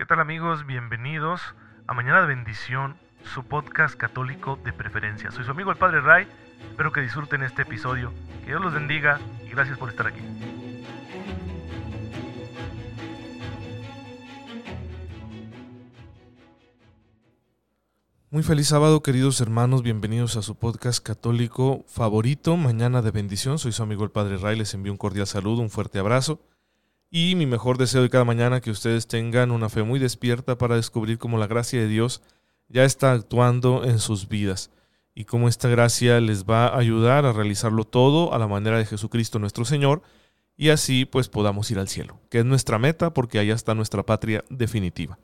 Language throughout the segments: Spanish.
¿Qué tal amigos? Bienvenidos a Mañana de Bendición, su podcast católico de preferencia. Soy su amigo el Padre Ray, espero que disfruten este episodio, que Dios los bendiga y gracias por estar aquí. Muy feliz sábado, queridos hermanos. Bienvenidos a su podcast católico favorito, Mañana de Bendición. Soy su amigo el Padre Ray. Les envío un cordial saludo, un fuerte abrazo. Y mi mejor deseo de cada mañana que ustedes tengan una fe muy despierta para descubrir cómo la gracia de Dios ya está actuando en sus vidas y cómo esta gracia les va a ayudar a realizarlo todo a la manera de Jesucristo nuestro Señor y así pues podamos ir al cielo, que es nuestra meta porque allá está nuestra patria definitiva.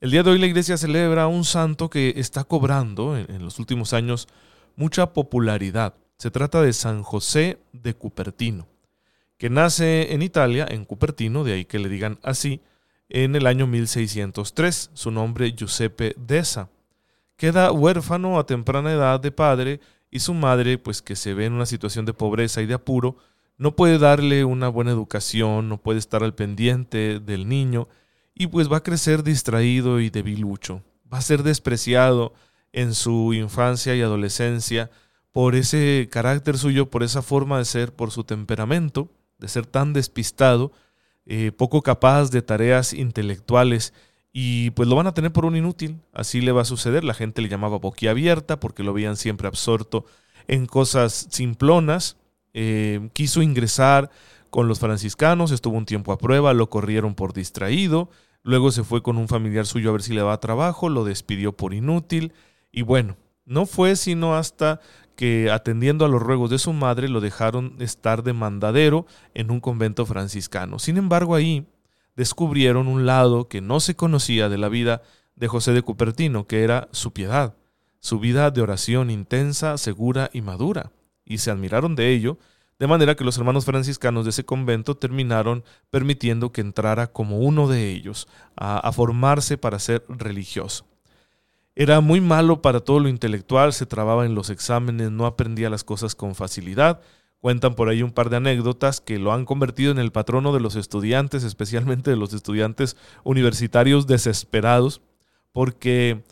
El día de hoy la iglesia celebra un santo que está cobrando en, los últimos años mucha popularidad. Se trata de San José de Cupertino, que nace en Italia, en Cupertino, de ahí que le digan así, en el año 1603, su nombre Giuseppe Deza. Queda huérfano a temprana edad de padre y su madre, pues que se ve en una situación de pobreza y de apuro, no puede darle una buena educación, no puede estar al pendiente del niño, y pues va a crecer distraído y debilucho. Va a ser despreciado en su infancia y adolescencia por ese carácter suyo, por esa forma de ser, por su temperamento, de ser tan despistado, eh, poco capaz de tareas intelectuales y pues lo van a tener por un inútil. Así le va a suceder. La gente le llamaba boquiabierta porque lo veían siempre absorto en cosas simplonas. Eh, quiso ingresar con los franciscanos, estuvo un tiempo a prueba, lo corrieron por distraído, luego se fue con un familiar suyo a ver si le daba trabajo, lo despidió por inútil, y bueno, no fue sino hasta que atendiendo a los ruegos de su madre lo dejaron estar de mandadero en un convento franciscano. Sin embargo, ahí descubrieron un lado que no se conocía de la vida de José de Cupertino, que era su piedad, su vida de oración intensa, segura y madura, y se admiraron de ello de manera que los hermanos franciscanos de ese convento terminaron permitiendo que entrara como uno de ellos a, formarse para ser religioso. Era muy malo para todo lo intelectual, se trababa en los exámenes, no aprendía las cosas con facilidad. Cuentan por ahí un par de anécdotas que lo han convertido en el patrono de los estudiantes, especialmente de los estudiantes universitarios desesperados, porque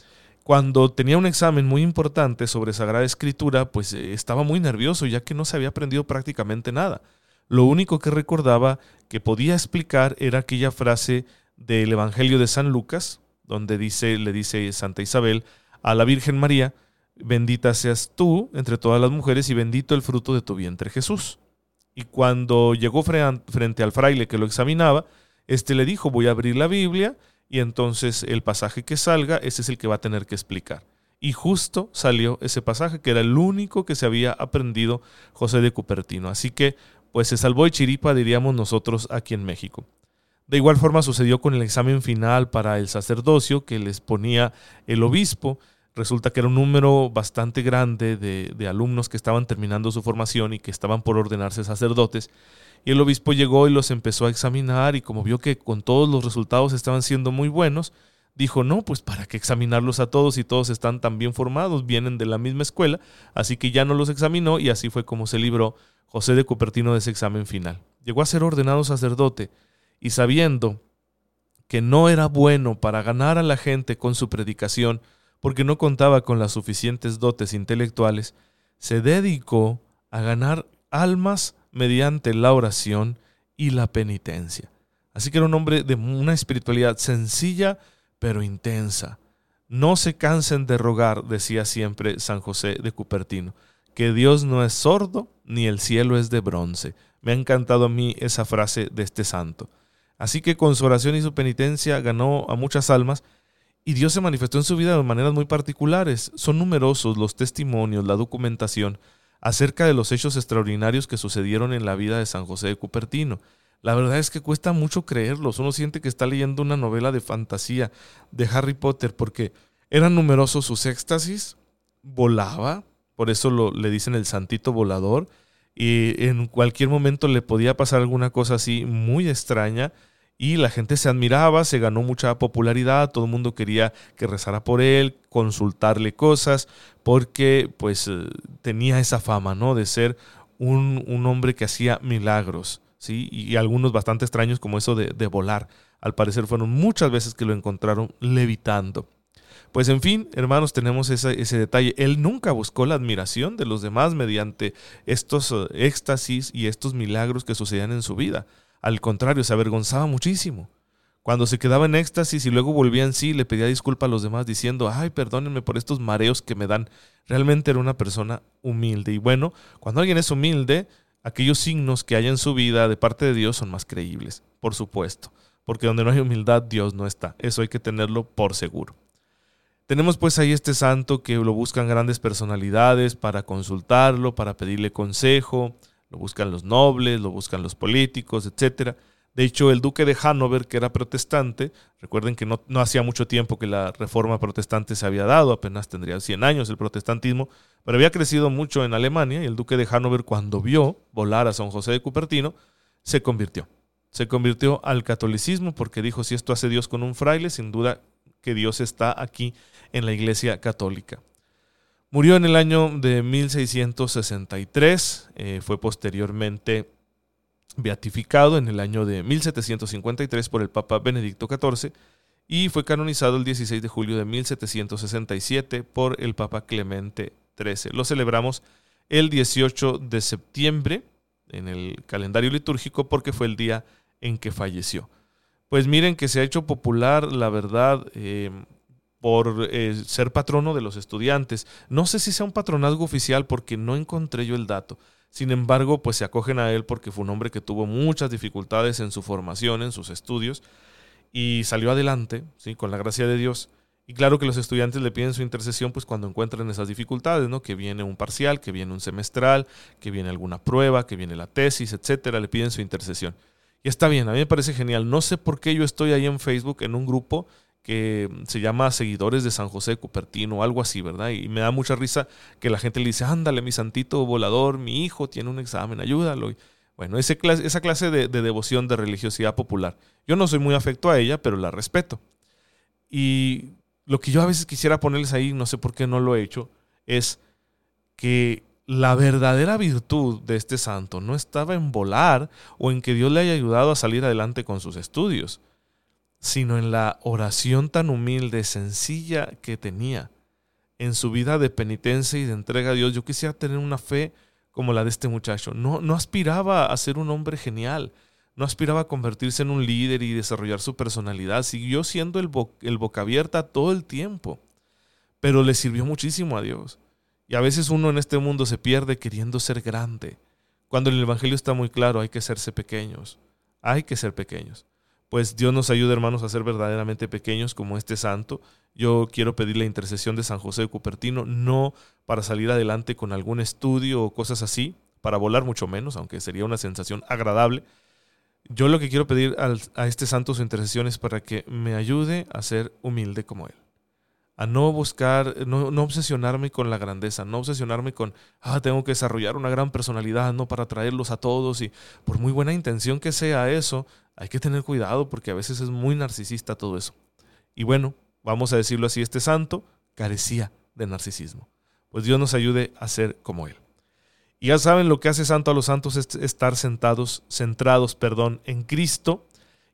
cuando tenía un examen muy importante sobre Sagrada Escritura, pues eh, estaba muy nervioso ya que no se había aprendido prácticamente nada. Lo único que recordaba que podía explicar era aquella frase del Evangelio de San Lucas, donde dice, le dice Santa Isabel a la Virgen María, bendita seas tú entre todas las mujeres y bendito el fruto de tu vientre Jesús. Y cuando llegó frente al fraile que lo examinaba, éste le dijo, voy a abrir la Biblia y entonces el pasaje que salga, ese es el que va a tener que explicar. Y justo salió ese pasaje, que era el único que se había aprendido José de Cupertino. Así que, pues se salvó de chiripa, diríamos nosotros aquí en México. De igual forma sucedió con el examen final para el sacerdocio que les ponía el obispo. Resulta que era un número bastante grande de, alumnos que estaban terminando su formación y que estaban por ordenarse sacerdotes. Y el obispo llegó y los empezó a examinar y como vio que con todos los resultados estaban siendo muy buenos, dijo, no, pues para qué examinarlos a todos y todos están tan bien formados, vienen de la misma escuela, así que ya no los examinó y así fue como se libró José de Cupertino de ese examen final. Llegó a ser ordenado sacerdote y sabiendo que no era bueno para ganar a la gente con su predicación, porque no contaba con las suficientes dotes intelectuales, se dedicó a ganar almas mediante la oración y la penitencia. Así que era un hombre de una espiritualidad sencilla pero intensa. No se cansen de rogar, decía siempre San José de Cupertino, que Dios no es sordo ni el cielo es de bronce. Me ha encantado a mí esa frase de este santo. Así que con su oración y su penitencia ganó a muchas almas y Dios se manifestó en su vida de maneras muy particulares. Son numerosos los testimonios, la documentación acerca de los hechos extraordinarios que sucedieron en la vida de San José de Cupertino. La verdad es que cuesta mucho creerlos. Uno siente que está leyendo una novela de fantasía de Harry Potter porque eran numerosos sus éxtasis, volaba, por eso lo, le dicen el santito volador, y en cualquier momento le podía pasar alguna cosa así muy extraña y la gente se admiraba, se ganó mucha popularidad, todo el mundo quería que rezara por él, consultarle cosas, porque pues eh, tenía esa fama, ¿no? De ser un, hombre que hacía milagros, ¿sí? Y, algunos bastante extraños como eso de, volar. Al parecer fueron muchas veces que lo encontraron levitando. Pues en fin, hermanos, tenemos ese, detalle. Él nunca buscó la admiración de los demás mediante estos eh, éxtasis y estos milagros que sucedían en su vida. Al contrario, se avergonzaba muchísimo. Cuando se quedaba en éxtasis y luego volvía en sí, le pedía disculpas a los demás diciendo, ay, perdónenme por estos mareos que me dan. Realmente era una persona humilde. Y bueno, cuando alguien es humilde, aquellos signos que hay en su vida de parte de Dios son más creíbles, por supuesto. Porque donde no hay humildad, Dios no está. Eso hay que tenerlo por seguro. Tenemos pues ahí este santo que lo buscan grandes personalidades para consultarlo, para pedirle consejo, lo buscan los nobles, lo buscan los políticos, etcétera. De hecho, el duque de Hannover, que era protestante, recuerden que no, no, hacía mucho tiempo que la reforma protestante se había dado, apenas tendría 100 años el protestantismo, pero había crecido mucho en Alemania y el duque de Hannover cuando vio volar a San José de Cupertino, se convirtió. Se convirtió al catolicismo porque dijo, si esto hace Dios con un fraile, sin duda que Dios está aquí en la iglesia católica. Murió en el año de 1663, eh, fue posteriormente beatificado en el año de 1753 por el Papa Benedicto XIV y fue canonizado el 16 de julio de 1767 por el Papa Clemente XIII. Lo celebramos el 18 de septiembre en el calendario litúrgico porque fue el día en que falleció. Pues miren que se ha hecho popular, la verdad, eh, por eh, ser patrono de los estudiantes. No sé si sea un patronazgo oficial porque no encontré yo el dato. Sin embargo, pues se acogen a él porque fue un hombre que tuvo muchas dificultades en su formación, en sus estudios, y salió adelante, ¿sí? con la gracia de Dios. Y claro que los estudiantes le piden su intercesión pues cuando encuentran esas dificultades, ¿no? Que viene un parcial, que viene un semestral, que viene alguna prueba, que viene la tesis, etcétera, le piden su intercesión. Y está bien, a mí me parece genial. No sé por qué yo estoy ahí en Facebook en un grupo que se llama Seguidores de San José Cupertino o algo así, ¿verdad? Y me da mucha risa que la gente le dice, ándale, mi santito volador, mi hijo tiene un examen, ayúdalo. bueno, esa clase de, de devoción, de religiosidad popular. Yo no soy muy afecto a ella, pero la respeto. Y lo que yo a veces quisiera ponerles ahí, no sé por qué no lo he hecho, es que la verdadera virtud de este santo no estaba en volar o en que Dios le haya ayudado a salir adelante con sus estudios sino en la oración tan humilde, sencilla que tenía en su vida de penitencia y de entrega a Dios. Yo quisiera tener una fe como la de este muchacho. No, no aspiraba a ser un hombre genial, no aspiraba a convertirse en un líder y desarrollar su personalidad. Siguió siendo el, el boca abierta todo el tiempo, pero le sirvió muchísimo a Dios. Y a veces uno en este mundo se pierde queriendo ser grande, cuando el Evangelio está muy claro, hay que serse pequeños, hay que ser pequeños pues Dios nos ayude, hermanos, a ser verdaderamente pequeños como este santo. Yo quiero pedir la intercesión de San José de Cupertino, no para salir adelante con algún estudio o cosas así, para volar mucho menos, aunque sería una sensación agradable. Yo lo que quiero pedir a este santo su intercesión es para que me ayude a ser humilde como él. A no buscar, no, no obsesionarme con la grandeza, no obsesionarme con, ah, tengo que desarrollar una gran personalidad, no para traerlos a todos y por muy buena intención que sea eso, hay que tener cuidado porque a veces es muy narcisista todo eso. Y bueno, vamos a decirlo así, este santo carecía de narcisismo. Pues Dios nos ayude a ser como él. Y ya saben lo que hace santo a los santos es estar sentados, centrados, perdón, en Cristo.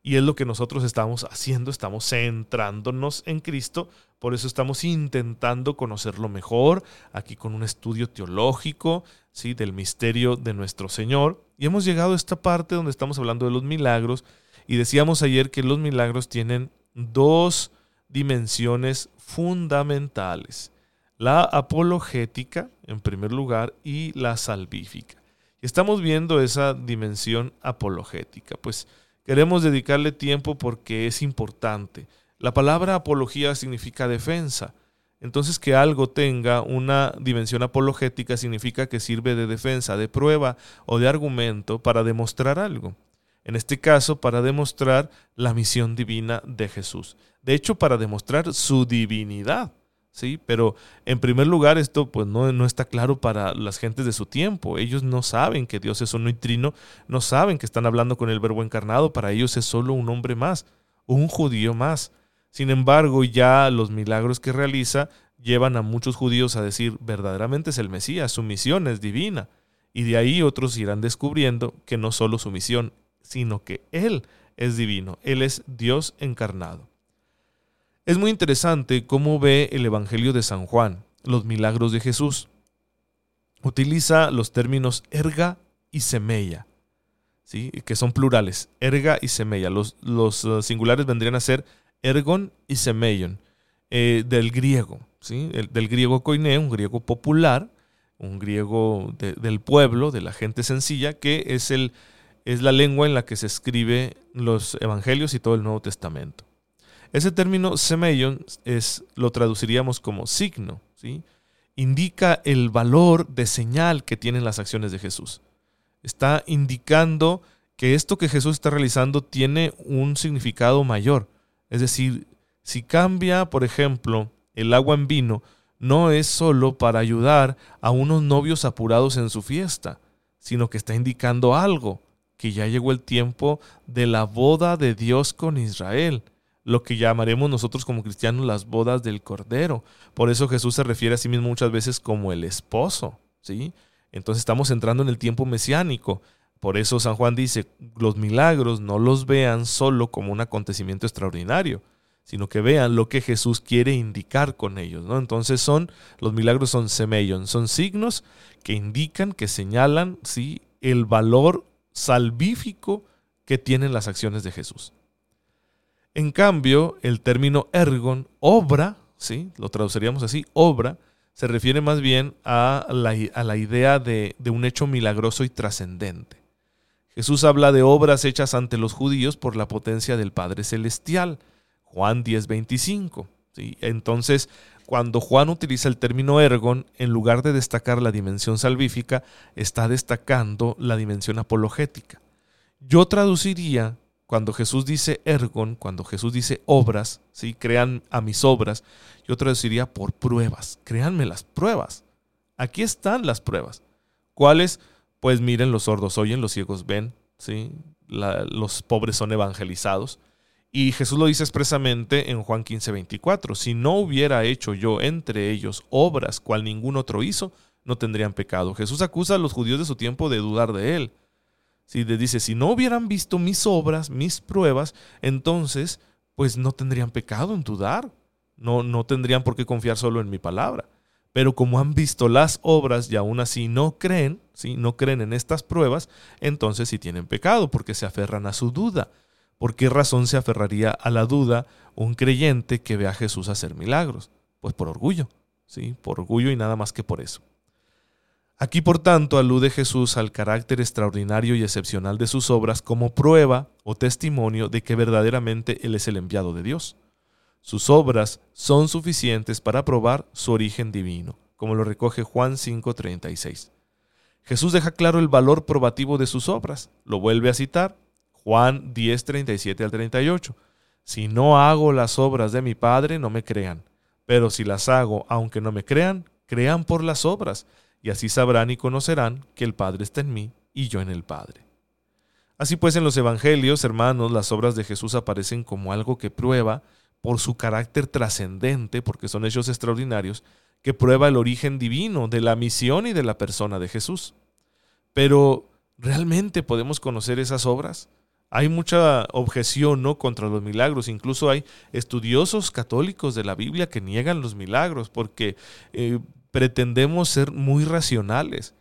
Y es lo que nosotros estamos haciendo, estamos centrándonos en Cristo, por eso estamos intentando conocerlo mejor, aquí con un estudio teológico, ¿sí? del misterio de nuestro Señor. Y hemos llegado a esta parte donde estamos hablando de los milagros y decíamos ayer que los milagros tienen dos dimensiones fundamentales. La apologética, en primer lugar, y la salvífica. Estamos viendo esa dimensión apologética. Pues queremos dedicarle tiempo porque es importante. La palabra apología significa defensa. Entonces que algo tenga una dimensión apologética significa que sirve de defensa, de prueba o de argumento para demostrar algo. En este caso, para demostrar la misión divina de Jesús. De hecho, para demostrar su divinidad. ¿Sí? Pero en primer lugar, esto pues no, no, está claro para las gentes de su tiempo. Ellos no saben que Dios es uno y trino, no saben que están hablando con el verbo encarnado. Para ellos es solo un hombre más, un judío más. Sin embargo, ya los milagros que realiza llevan a muchos judíos a decir verdaderamente es el Mesías, su misión es divina. Y de ahí otros irán descubriendo que no solo su misión, sino que Él es divino, Él es Dios encarnado. Es muy interesante cómo ve el Evangelio de San Juan los milagros de Jesús. Utiliza los términos erga y semella, ¿sí? que son plurales, erga y semella. Los, los uh, singulares vendrían a ser ergon y semeion, eh, del griego, ¿sí? del griego koiné, un griego popular, un griego del pueblo, de la gente sencilla, que es, el, es la lengua en la que se escribe los evangelios y todo el Nuevo Testamento. Ese término semeion es, lo traduciríamos como signo, ¿sí? indica el valor de señal que tienen las acciones de Jesús. Está indicando que esto que Jesús está realizando tiene un significado mayor. Es decir, si cambia, por ejemplo, el agua en vino, no es solo para ayudar a unos novios apurados en su fiesta, sino que está indicando algo, que ya llegó el tiempo de la boda de Dios con Israel, lo que llamaremos nosotros como cristianos las bodas del Cordero. Por eso Jesús se refiere a sí mismo muchas veces como el esposo, ¿sí? Entonces estamos entrando en el tiempo mesiánico. Por eso San Juan dice, los milagros no los vean solo como un acontecimiento extraordinario, sino que vean lo que Jesús quiere indicar con ellos, ¿no? Entonces son, los milagros son semellon, son signos que indican, que señalan, ¿sí? El valor salvífico que tienen las acciones de Jesús. En cambio, el término ergon, obra, ¿sí? lo traduciríamos así, obra, se refiere más bien a la, idea de, de, un hecho milagroso y trascendente. Jesús habla de obras hechas ante los judíos por la potencia del Padre Celestial, Juan 10:25. ¿sí? Entonces, cuando Juan utiliza el término ergon, en lugar de destacar la dimensión salvífica, está destacando la dimensión apologética. Yo traduciría cuando Jesús dice ergon, cuando Jesús dice obras, ¿sí? crean a mis obras, yo traduciría por pruebas. Créanme las pruebas. Aquí están las pruebas. ¿Cuáles? Pues miren, los sordos oyen, los ciegos ven, ¿sí? los pobres son evangelizados. Y Jesús lo dice expresamente en Juan 15, 24. Si no hubiera hecho yo entre ellos obras cual ningún otro hizo, no tendrían pecado. Jesús acusa a los judíos de su tiempo de dudar de él. Si les dice, si no hubieran visto mis obras, mis pruebas, entonces pues no tendrían pecado en dudar. No, no tendrían por qué confiar solo en mi palabra. Pero como han visto las obras y aún así no creen, ¿sí? no creen en estas pruebas, entonces sí tienen pecado porque se aferran a su duda. ¿Por qué razón se aferraría a la duda un creyente que ve a Jesús hacer milagros? Pues por orgullo, ¿sí? Por orgullo y nada más que por eso. Aquí, por tanto, alude Jesús al carácter extraordinario y excepcional de sus obras como prueba o testimonio de que verdaderamente Él es el enviado de Dios. Sus obras son suficientes para probar su origen divino, como lo recoge Juan 5:36. Jesús deja claro el valor probativo de sus obras. Lo vuelve a citar, Juan 10:37 al 38. Si no hago las obras de mi Padre, no me crean. Pero si las hago, aunque no me crean, crean por las obras y así sabrán y conocerán que el Padre está en mí y yo en el Padre. Así pues, en los Evangelios, hermanos, las obras de Jesús aparecen como algo que prueba, por su carácter trascendente, porque son hechos extraordinarios, que prueba el origen divino de la misión y de la persona de Jesús. Pero, ¿realmente podemos conocer esas obras? Hay mucha objeción ¿no? contra los milagros. Incluso hay estudiosos católicos de la Biblia que niegan los milagros porque eh, pretendemos ser muy racionales.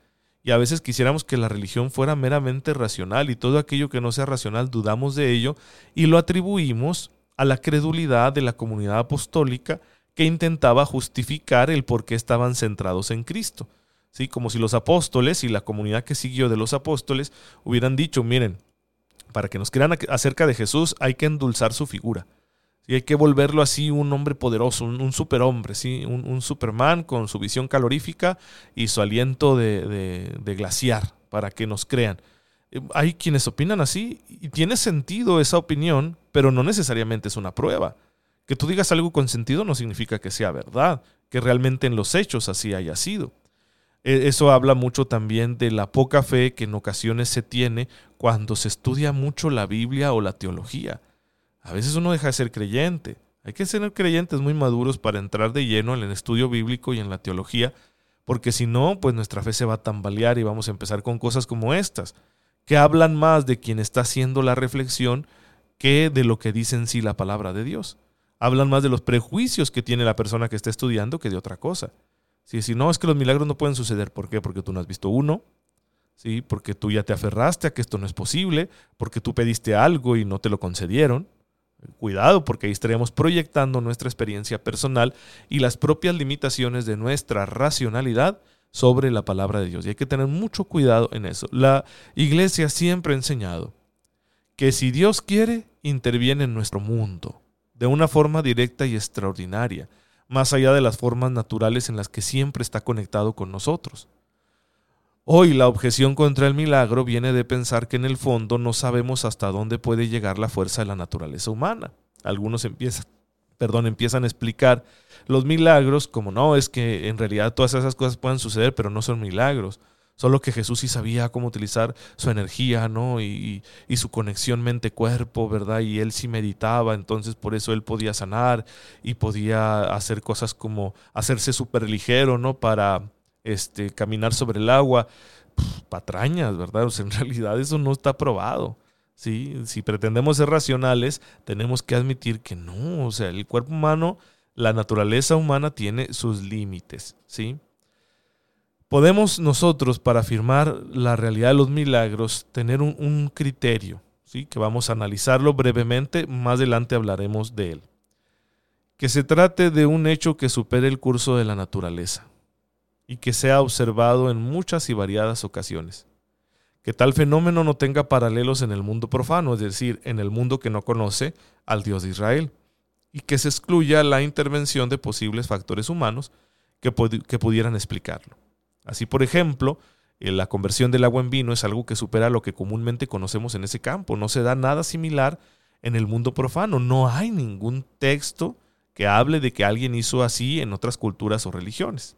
Y a veces quisiéramos que la religión fuera meramente racional y todo aquello que no sea racional dudamos de ello y lo atribuimos a la credulidad de la comunidad apostólica que intentaba justificar el por qué estaban centrados en Cristo. ¿Sí? Como si los apóstoles y la comunidad que siguió de los apóstoles hubieran dicho, miren, para que nos crean acerca de Jesús hay que endulzar su figura. Y hay que volverlo así un hombre poderoso, un, superhombre, ¿sí? Un, Superman con su visión calorífica y su aliento de, de, glaciar para que nos crean. Eh, hay quienes opinan así y tiene sentido esa opinión, pero no necesariamente es una prueba. Que tú digas algo con sentido no significa que sea verdad, que realmente en los hechos así haya sido. E, eso habla mucho también de la poca fe que en ocasiones se tiene cuando se estudia mucho la Biblia o la teología. A veces uno deja de ser creyente. Hay que ser creyentes muy maduros para entrar de lleno en el estudio bíblico y en la teología, porque si no, pues nuestra fe se va a tambalear y vamos a empezar con cosas como estas, que hablan más de quien está haciendo la reflexión que de lo que dice en sí la palabra de Dios. Hablan más de los prejuicios que tiene la persona que está estudiando que de otra cosa. Si, no, es que los milagros no pueden suceder. ¿Por qué? Porque tú no has visto uno, ¿sí? porque tú ya te aferraste a que esto no es posible, porque tú pediste algo y no te lo concedieron. Cuidado, porque ahí estaríamos proyectando nuestra experiencia personal y las propias limitaciones de nuestra racionalidad sobre la palabra de Dios. Y hay que tener mucho cuidado en eso. La iglesia siempre ha enseñado que si Dios quiere, interviene en nuestro mundo de una forma directa y extraordinaria, más allá de las formas naturales en las que siempre está conectado con nosotros. Hoy la objeción contra el milagro viene de pensar que en el fondo no sabemos hasta dónde puede llegar la fuerza de la naturaleza humana. Algunos empiezan, perdón, empiezan a explicar los milagros como no, es que en realidad todas esas cosas pueden suceder, pero no son milagros. Solo que Jesús sí sabía cómo utilizar su energía, ¿no? Y, y su conexión mente-cuerpo, ¿verdad? Y él sí meditaba, entonces por eso él podía sanar y podía hacer cosas como hacerse súper ligero, ¿no? Para este, caminar sobre el agua. patrañas, ¿verdad? O sea, en realidad eso no está probado. ¿sí? Si pretendemos ser racionales, tenemos que admitir que no. O sea, el cuerpo humano, la naturaleza humana tiene sus límites, ¿sí? podemos nosotros, para afirmar la realidad de los milagros, tener un, criterio, ¿sí? que vamos a analizarlo brevemente, más adelante hablaremos de él. Que se trate de un hecho que supere el curso de la naturaleza y que sea observado en muchas y variadas ocasiones. Que tal fenómeno no tenga paralelos en el mundo profano, es decir, en el mundo que no conoce al Dios de Israel, y que se excluya la intervención de posibles factores humanos que, que pudieran explicarlo. Así, por ejemplo, eh, la conversión del agua en vino es algo que supera lo que comúnmente conocemos en ese campo. No se da nada similar en el mundo profano. No hay ningún texto que hable de que alguien hizo así en otras culturas o religiones.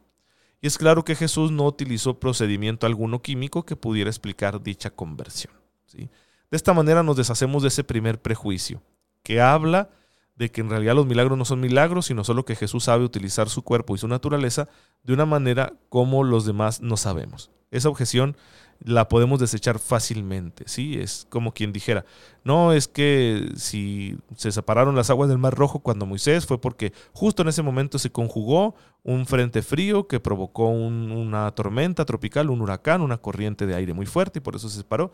Y es claro que Jesús no utilizó procedimiento alguno químico que pudiera explicar dicha conversión. De esta manera nos deshacemos de ese primer prejuicio, que habla de que en realidad los milagros no son milagros, sino solo que Jesús sabe utilizar su cuerpo y su naturaleza de una manera como los demás no sabemos. Esa objeción la podemos desechar fácilmente, ¿sí? Es como quien dijera, no, es que si se separaron las aguas del Mar Rojo cuando Moisés fue porque justo en ese momento se conjugó un frente frío que provocó una tormenta tropical, un huracán, una corriente de aire muy fuerte y por eso se separó.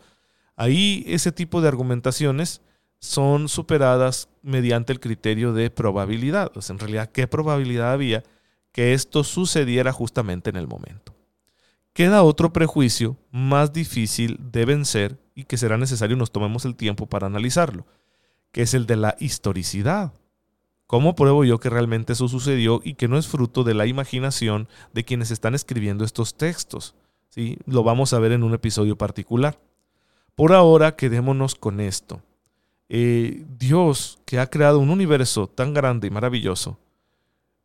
Ahí ese tipo de argumentaciones son superadas mediante el criterio de probabilidad. O en realidad, ¿qué probabilidad había que esto sucediera justamente en el momento? Queda otro prejuicio más difícil de vencer y que será necesario nos tomemos el tiempo para analizarlo, que es el de la historicidad. ¿Cómo pruebo yo que realmente eso sucedió y que no es fruto de la imaginación de quienes están escribiendo estos textos? ¿Sí? Lo vamos a ver en un episodio particular. Por ahora, quedémonos con esto. Eh, Dios que ha creado un universo tan grande y maravilloso,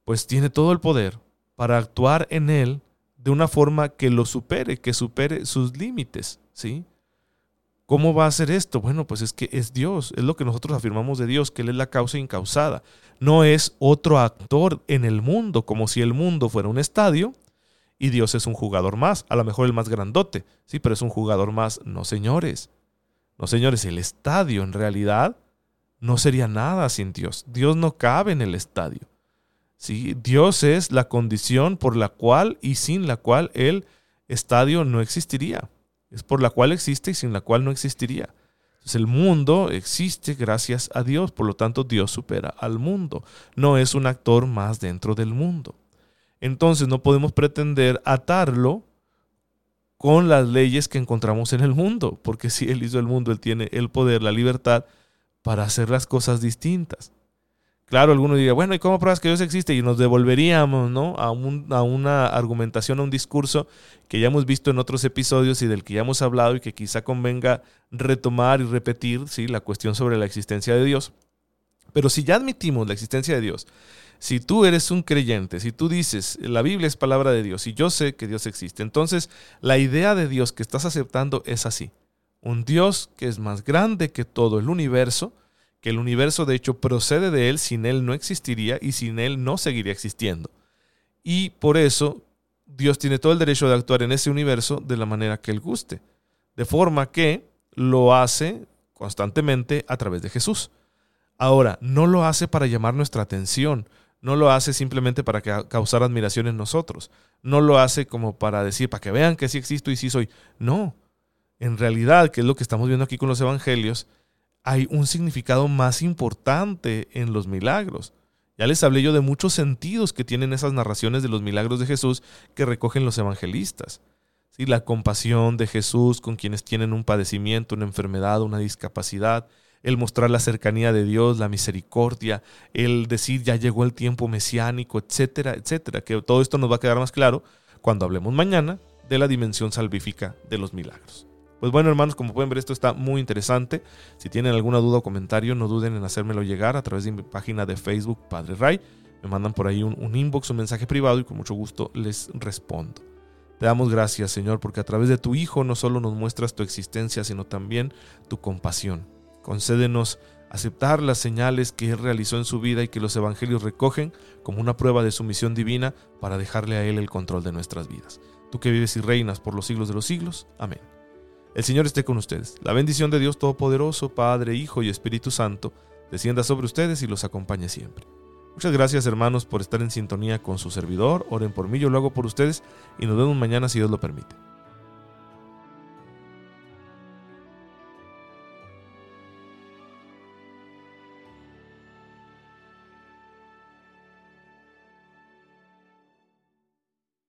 pues tiene todo el poder para actuar en él de una forma que lo supere, que supere sus límites, ¿sí? ¿Cómo va a hacer esto? Bueno, pues es que es Dios, es lo que nosotros afirmamos de Dios, que Él es la causa incausada. No es otro actor en el mundo, como si el mundo fuera un estadio y Dios es un jugador más, a lo mejor el más grandote, sí, pero es un jugador más. No, señores, no, señores, el estadio en realidad no sería nada sin Dios. Dios no cabe en el estadio. ¿Sí? Dios es la condición por la cual y sin la cual el estadio no existiría. Es por la cual existe y sin la cual no existiría. Entonces el mundo existe gracias a Dios, por lo tanto Dios supera al mundo. No es un actor más dentro del mundo. Entonces no podemos pretender atarlo con las leyes que encontramos en el mundo, porque si Él hizo el mundo, Él tiene el poder, la libertad para hacer las cosas distintas. Claro, alguno diría, bueno, ¿y cómo pruebas que Dios existe? Y nos devolveríamos ¿no? a, una argumentación, a un discurso que ya hemos visto en otros episodios y del que ya hemos hablado y que quizá convenga retomar y repetir ¿sí? la cuestión sobre la existencia de Dios. Pero si ya admitimos la existencia de Dios, si tú eres un creyente, si tú dices, la Biblia es palabra de Dios y yo sé que Dios existe, entonces la idea de Dios que estás aceptando es así. Un Dios que es más grande que todo el universo, que el universo de hecho procede de Él, sin Él no existiría y sin Él no seguiría existiendo. Y por eso Dios tiene todo el derecho de actuar en ese universo de la manera que Él guste. De forma que lo hace constantemente a través de Jesús. Ahora, no lo hace para llamar nuestra atención, no lo hace simplemente para causar admiración en nosotros, no lo hace como para decir, para que vean que sí existo y sí soy. No, en realidad, que es lo que estamos viendo aquí con los evangelios, hay un significado más importante en los milagros. Ya les hablé yo de muchos sentidos que tienen esas narraciones de los milagros de Jesús que recogen los evangelistas. ¿Sí? La compasión de Jesús con quienes tienen un padecimiento, una enfermedad, una discapacidad, el mostrar la cercanía de Dios, la misericordia, el decir ya llegó el tiempo mesiánico, etcétera, etcétera. Que todo esto nos va a quedar más claro cuando hablemos mañana de la dimensión salvífica de los milagros. Pues bueno, hermanos, como pueden ver, esto está muy interesante. Si tienen alguna duda o comentario, no duden en hacérmelo llegar a través de mi página de Facebook, Padre Ray. Me mandan por ahí un, inbox, un mensaje privado y con mucho gusto les respondo. Te damos gracias, Señor, porque a través de tu Hijo no solo nos muestras tu existencia, sino también tu compasión. Concédenos aceptar las señales que Él realizó en su vida y que los evangelios recogen como una prueba de su misión divina para dejarle a Él el control de nuestras vidas. Tú que vives y reinas por los siglos de los siglos. Amén. El Señor esté con ustedes. La bendición de Dios Todopoderoso, Padre, Hijo y Espíritu Santo, descienda sobre ustedes y los acompañe siempre. Muchas gracias hermanos por estar en sintonía con su servidor. Oren por mí, yo lo hago por ustedes y nos vemos mañana si Dios lo permite.